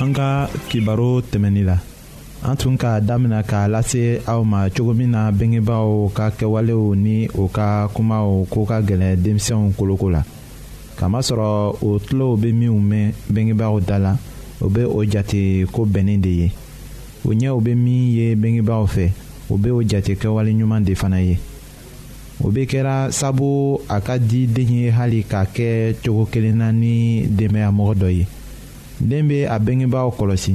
an ka kibaro tɛmɛni la an tun k'a damina k'a lase aw ma cogo min na bengebaaw ka kɛwalew ni o ka kumaw ko ka gɛlɛn denmisɛnw koloko la kamasɔrɔ o tulow bɛ minnu mɛn bengebaaw da la o bɛ o jate ko bɛnnen de ye o ɲɛw bɛ min ye bengebaaw fɛ o bɛ o jate kɛwale ɲuman de fana ye o bɛ kɛra sabu a ka di den ye hali k'a kɛ cogo kelen na ni denbayamɔgɔ dɔ ye den bɛ a bengebaaw kɔlɔsi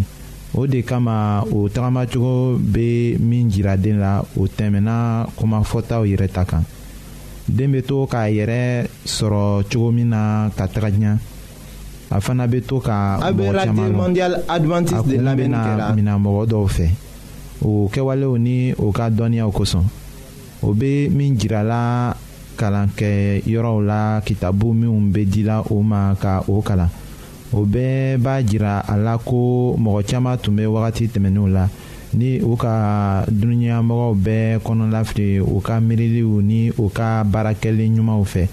o de kama o tagamacogo bɛ min jira den la o tɛmɛnna kumafɔtaw yɛrɛ ta kan. den bɛ to k'a yɛrɛ sɔrɔ cogo min na ka taga ɲɛ a fana bɛ to ka mɔgɔ caman lɔ a kun bɛna minɛ mɔgɔ dɔw fɛ o kɛwalew ni o ka dɔnniyaw kosɔn o bɛ min jirala kalan kɛ yɔrɔw la kitabu minnu bɛ dila o ma ka o kalan. o bɛɛ b'a jira a la ko mɔgɔ caman tun bɛ wagati tɛmɛnenw la ni u ka dununyamɔgɔw bɛɛ kɔnɔlafili u ka miiriliw ni u ka baarakɛli ɲumanw fɛ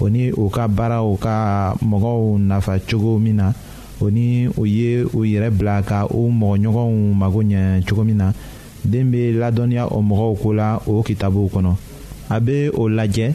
o ni u ka baaraw ka mɔgɔw nafa cogo min na o ni u ye u yɛrɛ bila ka u mɔgɔɲɔgɔnw mago ɲɛ cogo min na den bɛ ladɔnniya o mɔgɔw ko la o kitabuw kɔnɔ a bɛ o lajɛ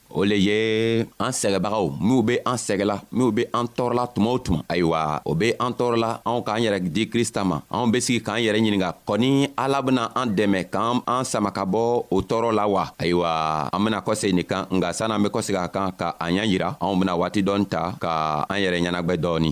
o le ye an sɛgɛbagaw minw be an sɛgɛla minw be an tɔɔrɔla tuma o tuma ayiwa o be an tɔɔrɔla anw k'an yɛrɛ di krista ma anw be sigi k'an yɛrɛ ɲininga kɔni ala bena an dɛmɛ k'an an sama ka bɔ o tɔɔrɔ la wa ayiwa an bena kɔsegi nin kan nka san'an be kɔsegi a kan ka a ɲa yira anw bena waati dɔɔni ta ka an yɛrɛ ɲɛnagwɛ dɔɔni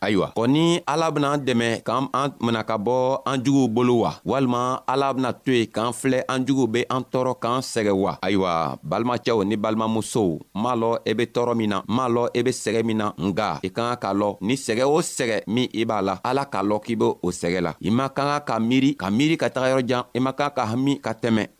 ayiwa kɔ ni ala bena dɛmɛ k'an an mina ka bɔ an juguw bolo wa walima ala bena to yen k'an filɛ an juguw be an tɔɔrɔ k'an sɛgɛ wa ayiwa balimacɛw ni balimamusow m'a lɔ i e be tɔɔrɔ min na m'a lɔ i e be sɛgɛ min na nga i e ka ka k'a lɔ ni sɛgɛ o sɛgɛ min i b'a la ala k'a lɔ k'i be o sɛgɛ la i man ka ka ka miiri ka miiri ka taga yɔrɔ jan i man ka ka hami ka tɛmɛ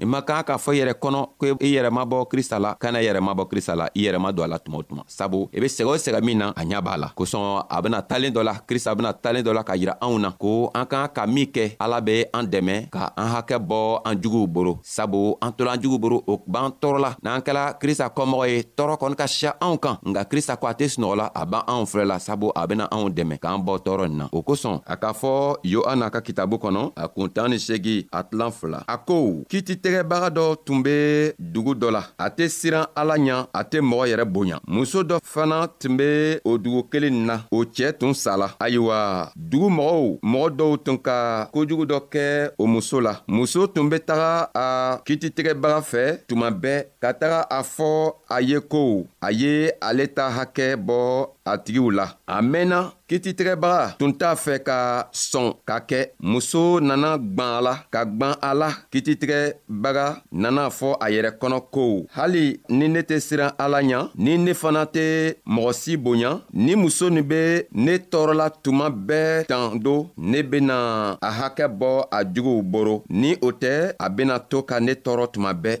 i man kan k'a fɔ i yɛrɛ kɔnɔ ko i yɛrɛ ma bɔ krista la kana yɛrɛ ma bɔ krista la i yɛrɛ ma don a la tuma o tuma sabu i be sɛgɛ o sɛgɛ min na a ɲa b'a la kosɔn a bena talen dɔ la krista bena talen dɔ la ka yira anw na ko an kan ka min kɛ ala be an dɛmɛ ka an hakɛ bɔ an juguw boro sabu an tola an jugu boro o b'an tɔɔrɔ la n'an kɛla krista kɔmɔgɔ ye tɔɔrɔ kɔni ka siya anw kan nka krista ko a tɛ sunɔgɔ la a b'an anw filɛ la sabu a bena anw dɛmɛ k'an bɔ tɔɔrɔ nin na o kosɔn a k'a fɔ yohana ka kitabu kɔnɔ a kuntan ni segi a tilan fila a ko kiititɛgɛbaga dɔ tun bɛ dugu dɔ la a tɛ siran ala ɲa a tɛ mɔgɔ yɛrɛ bonya muso dɔ fana tun bɛ o dugu kelen na o cɛɛ tun sala ayiwa dugu mɔgɔw mɔgɔ dɔw tun ka kojugu dɔ kɛ o muso la muso tun bɛ taga a kiititɛgɛbaga fɛ tuma bɛɛ ka taga a fɔ a ye ko a ye ale ta hakɛ bɔ a tigiw la a mɛnna kititigɛbaga tun t'a fɛ ka sɔn ka kɛ muso nana gwan a la ka gwan a la kititigɛbaga nana fɔ a yɛrɛ kɔnɔ ko hali ni ne tɛ siran ala ɲa ni ne fana tɛ mɔgɔ si bonya ni muso nin bɛ ne tɔɔrɔla tuma bɛɛ tan do ne bena a hakɛ bɔ a juguw boro ni o tɛ a bena to ka ne tɔɔrɔ tuma bɛɛ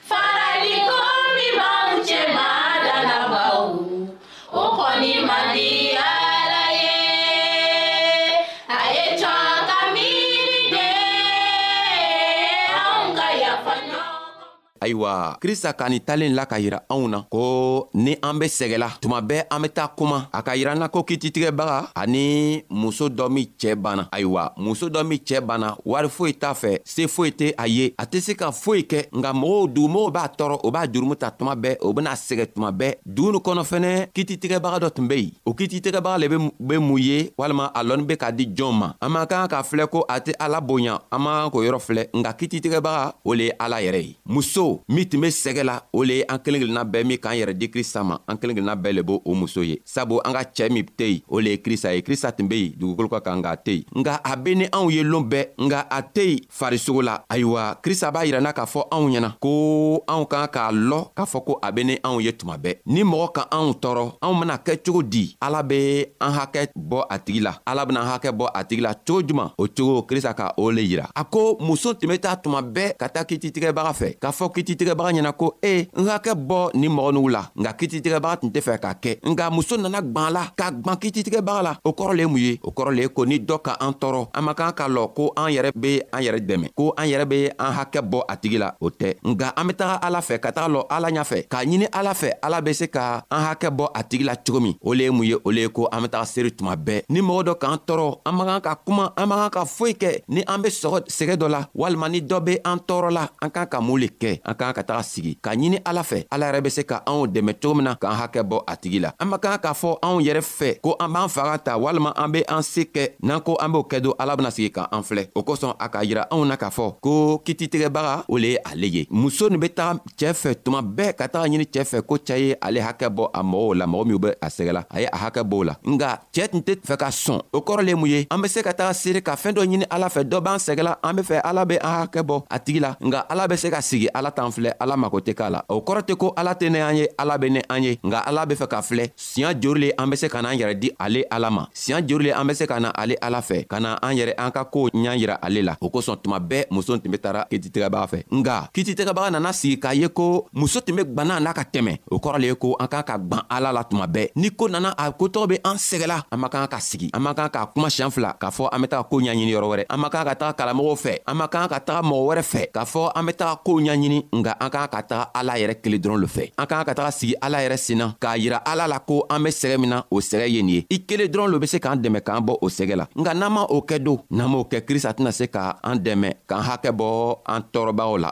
ayiwa krista k'a ni talen la ka yira anw na ko ni an be sɛgɛla tuma bɛɛ an be taa kuma a ka yira na ko kititigɛbaga ani muso dɔ min cɛɛ banna ayiwa muso dɔ min cɛɛ banna wari foyi t'a fɛ se foyi tɛ a ye a tɛ se ka foyi kɛ nka mɔgɔw dugumɔgɔw b'a tɔɔrɔ o b'a jurumu ta tuma bɛɛ o bɛna sɛgɛ tuma bɛɛ dugu ni kɔnɔ fɛnɛ kititigɛbaga dɔ tun bɛ yen o kititigɛbaga le bɛ mun ye walima a lɔnni bɛ ka di jɔn ma an man kan ka filɛ ko a tɛ ala bonya an man kan k'o yɔrɔ filɛ nka kititigɛbaga o le ye ala yɛrɛ ye muso min tun bɛ sɛgɛ la o le ye an kelen kelenna bɛɛ min k'an yɛrɛ di krista ma an kelen kelenna bɛɛ le b'o o muso ye sabu an ka cɛɛ min tɛ yen o le ye krista ye krista tun be yen dugukolo ka kan nka a tɛ yen nka a be ni anw ye loon bɛɛ nka a tɛ yen farisogo la ayiwa krista b'a yiranna k'a fɔ anw ɲɛna ko anw ka kan k'a lɔ k'a fɔ ko a be ni anw ye tuma bɛɛ ni mɔgɔ ka anw tɔɔrɔ anw bena kɛ cogo di ala be an hakɛ bɔ a tigi la ala bena an hakɛ bɔ a tigi la cogo juman o cogo krista ka o le yira a ko muso tun be taa tuma bɛɛ ka taa kititigɛbaga fɛ k'a fɔ kititigɛbaga ɲɛna ko e n hakɛ bɔ nin mɔgɔ nugu la nka kititigɛbaga tun tɛ fɛ k'a kɛ nka muso nana gwan la ka gwan kititigɛbaga la o kɔrɔ le mun ye o kɔrɔ le ko ni dɔ ka an tɔɔrɔ an man kan ka lɔ ko an yɛrɛ be an yɛrɛ dɛmɛ ko an yɛrɛ be an hakɛ bɔ a tigi la o tɛ nka an be taga ala fɛ ka taga lɔ ala ɲa fɛ k'a ɲini ala fɛ ala be se ka an hakɛ bɔ a tigi la cogo min o le ye mun ye o le ye ko an be taga seri tuma bɛɛ ni mɔgɔ dɔ k'an tɔɔrɔ an man kan ka kuma an man kan ka foyi kɛ ni an be sɔgɔ sɛgɛ dɔ la walima ni dɔ be an tɔɔrɔ la an k'an ka mun le kɛ an k'an ka taga sigi ka ɲini ala fɛ ala yɛrɛ be se ka anw dɛmɛ cogo min na k'an hakɛ bɔ a tigi la an man kan k'a fɔ anw yɛrɛ fɛ ko an b'an faga ta walima an be an se kɛ n'an ko an b'o kɛ don ala bena sigi ka an filɛ o kosɔn a k'a yira anw na k'a fɔ ko kititigɛbaga o le ye ale ye muso nin be taga cɛ fɛ tuma bɛɛ ka taga ɲini cɛ fɛ ko cɛ ye ale hakɛ bɔ a mɔgɔw la mɔgɔ minw bɛ a sɛgɛla a ye a hakɛ b'o la nka cɛɛ tun tɛ fɛ ka sɔn o kɔrɔ le mun ye an be se ka taga seere ka fɛɛn dɔ ɲini ala fɛ dɔ b'an sɛgɛla an be fɛ ala be an hakɛ bɔ a tigi la nka ala be se ka sigi ala t'an filɛ ala mako tɛ k'a la o kɔrɔ tɛ ko ala tɛ ne an ye ala be ne an ye nka ala be fɛ ka filɛ siɲa jori le an be se ka n'an yɛrɛ di ale ala ma siɲa jori le an be se ka na ale ala fɛ ka na an yɛrɛ an ka koow ɲa yira ale la o kosɔn tuma bɛɛ muso tun be tara kititigɛbaga fɛ nga kititigɛbaga nana sigi k'a ye ko muso tun be gwanna la ka tɛmɛ o kɔrɔ le ye ko an k'an ka gwan ala la tuma bɛɛ ni ko nana a kotɔgɔ be an sɛgɛla an man kan ka tigi an man kan k'a kuma siɲan fila k'a fɔ an be taga koo ɲaɲini yɔrɔ wɛrɛ an man kan ka taga kalamɔgɔw fɛ an man kan ka taga mɔgɔ wɛrɛ fɛ k'a fɔ an be taga koo ɲaɲini nka an kan ka taga ala yɛrɛ kelen dɔrɔn lo fɛ an kan ka taga sigi ala yɛrɛ senna k'a yira ala la ko an be sɛgɛ min na o sɛgɛ ye nin ye i kelen dɔrɔn lo be se k'an dɛmɛ k'an bɔ o sɛgɛ la nka n'an ma o kɛ don n'an m'o kɛ krista tɛna se ka an dɛmɛ k'an hakɛ bɔ an tɔɔrɔbagaw la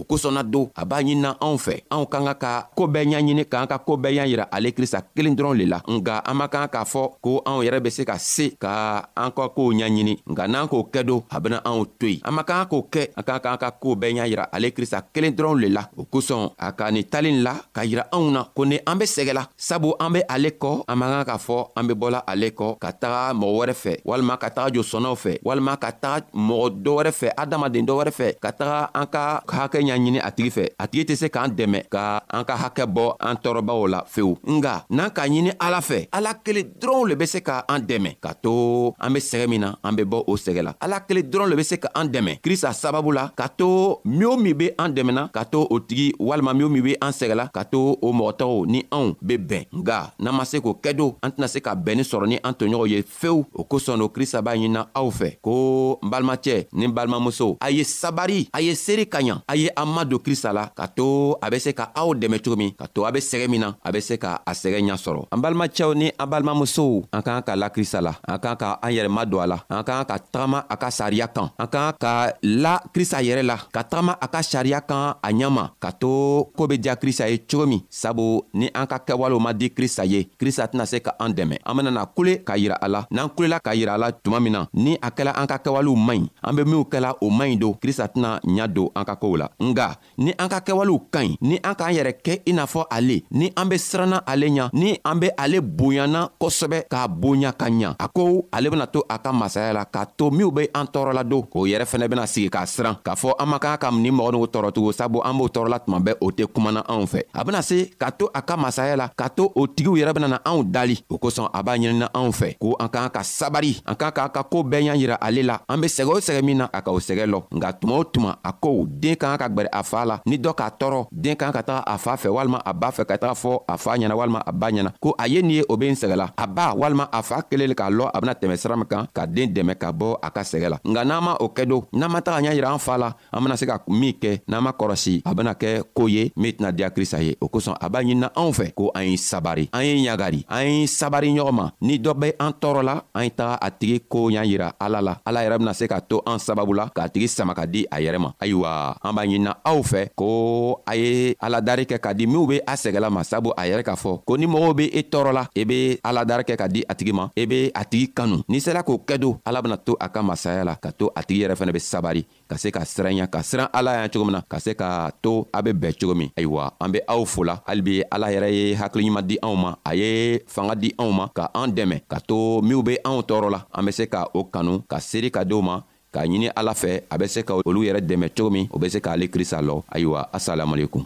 o kosɔn na don a b'a ɲinina anw fɛ anw ka ka ka koo bɛɛ ɲaɲini k'an ka koo bɛɛ y'a yira ale krista kelen dɔrɔn le la nka an man kan k'a fɔ ko anw yɛrɛ be se ka se ka an ka koow ɲaɲini nka n'an k'o kɛ don a bena anw to yen an man kan k'o kɛ an ka k'an ka koo bɛɛ y'a yira ale krista kelen dɔrɔn le la o kosɔn a ka nin talen la ka yira anw na ko ni an be sɛgɛ la sabu an be ale kɔ an man kan k'a fɔ an be bɔla ale kɔ ka taga mɔgɔ wɛrɛ fɛ walima ka taga josɔnnaw fɛ walima ka taga mɔgɔ dɔ wɛrɛ fɛ adamaden dɔ wɛrɛ fɛ ka taga an ka hakɛ ɲaɲini a tigi fɛ a tigi tɛ se k'an dɛmɛ ka an ka hakɛ bɔ an tɔɔrɔbaw la fewu nga n'an k'a ɲini ala fɛ ala kelen dɔrɔnw le be se ka an dɛmɛ ka to an be sɛgɛ min na an be bɔ o sɛgɛ la ala kelen dɔrɔn le be se ka an dɛmɛ krista sababu la ka to min o min be an dɛmɛna ka to o tigi walima min o min be an sɛgɛla ka to o mɔgɔ tɔgɔw ni anw be bɛn nga n'an ma se k'o kɛ don an tɛna se ka bɛnni sɔrɔ ni an toɲɔgɔnw ye fewu o kosɔn o krista b'a ɲinina aw fɛ ko n balimacɛ ni balimamuso a ye sabari a ye seeri ka ɲa a ye an madon krista la ka to a be se ka aw dɛmɛ cogo min to a be sɛgɛ min na a be se ka a sɛgɛ ɲa sɔrɔ an balimacɛw ni an balimamusow an k'an ka lakirisa la an k'an ka an yɛrɛ madon a la an k'an ka tagama a ka sariya kan an k'an ka la krista yɛrɛ la ka tagama a ka sariya kan a ɲama ka to koo be diya krista ye cogo min sabu ni an ka kɛwalew ma di krista ye krista tɛna se ka an dɛmɛ an benana kule k'a yira a la n'an kulela k'a yira a la tuma min na ni a kɛla an ka kɛwalew man ɲi an be minw kɛla o man ɲi don krista tɛna ɲa don an ka kow la nga ni an ka kɛwalew ka ɲi ni an k'an yɛrɛ kɛ i n'a fɔ ale ni an be siranna ale ɲa ni an be ale bonyana kosɛbɛ k'a bonya ka ɲa a ko ale bena to a ka masaya la k'a to minw be an tɔɔrɔla don o yɛrɛ fɛnɛ bena sigi k'a siran k'a fɔ an man ka ka ni mɔgɔ nugu tɔɔrɔtugun sabu an b'o tɔɔrɔla tuma bɛɛ o tɛ kumana anw fɛ a bena se k'a to a ka masaya la k'a to o tigiw yɛrɛ benana anw dali o kosɔn a b'a ɲinina anw fɛ ko an k'an ka sabari an k'a k'a ka koo bɛɛ y'a yira ale la an be sɛgɛ o sɛgɛ min na a ka o sɛgɛ lɔ nka tuma o tuma a ko den ka kan ka gwɛrɛ a faa la ni dɔ k'a tɔɔrɔ den ka kan ka taga a faa fɛ walima a b'a fɛ ka taga fɔ a faa ɲɛna walima a ba ɲɛna ko a ye nin ye o be n sɛgɛla a ba walima a faa kelen le k'a lɔ a bena tɛmɛ sira min kan ka den dɛmɛ ka bɔ a ka sɛgɛ la nka n'an ma o kɛ don n'an ma taga y'a yira an faa la an bena se ka min kɛ n'an ma kɔrɔsi a bena kɛ koo ye min tɛna diya krista ye o kosɔn a b'a ɲinina anw fɛ ko an ye sabari an ye ɲagari an ye sabari ɲɔgɔn ma ni dɔ bɛ an tɔɔrɔ la an ye taga a tigi ko y'a yira ala la ala yɛrɛ bena se ka to an sababu la k'a tigi sama ka di a yɛrɛ ma ayiwa an b'a ɲinina aw fɛ ko a ye aladari kɛ ka di minw be a sɛgɛla ma sabu a yɛrɛ k'a fɔ ko ni mɔgɔw be e tɔɔrɔ la e be aladari kɛ ka di a tigi ma e be a tigi kanu n'i sela k'o kɛ don ala bena to a ka masaya la ka to a tigi yɛrɛ fɛnɛ be sabari ka se ka siranya ka siran ala yan cogo min na ka se ka to a be bɛɛ cogo min ayiwa an be aw fola halibi ala yɛrɛ ye hakiliɲuman di anw ma a ye fanga di anw ma ka an dɛmɛ ka to minw be anw tɔɔrɔ la an be se ka o kanu ka seeri ka diw ma k'a ɲini ala fɛ a be se ka olu yɛrɛ dɛmɛ cogo min o be se k'ale krista lɔ ayiwa asalamualekum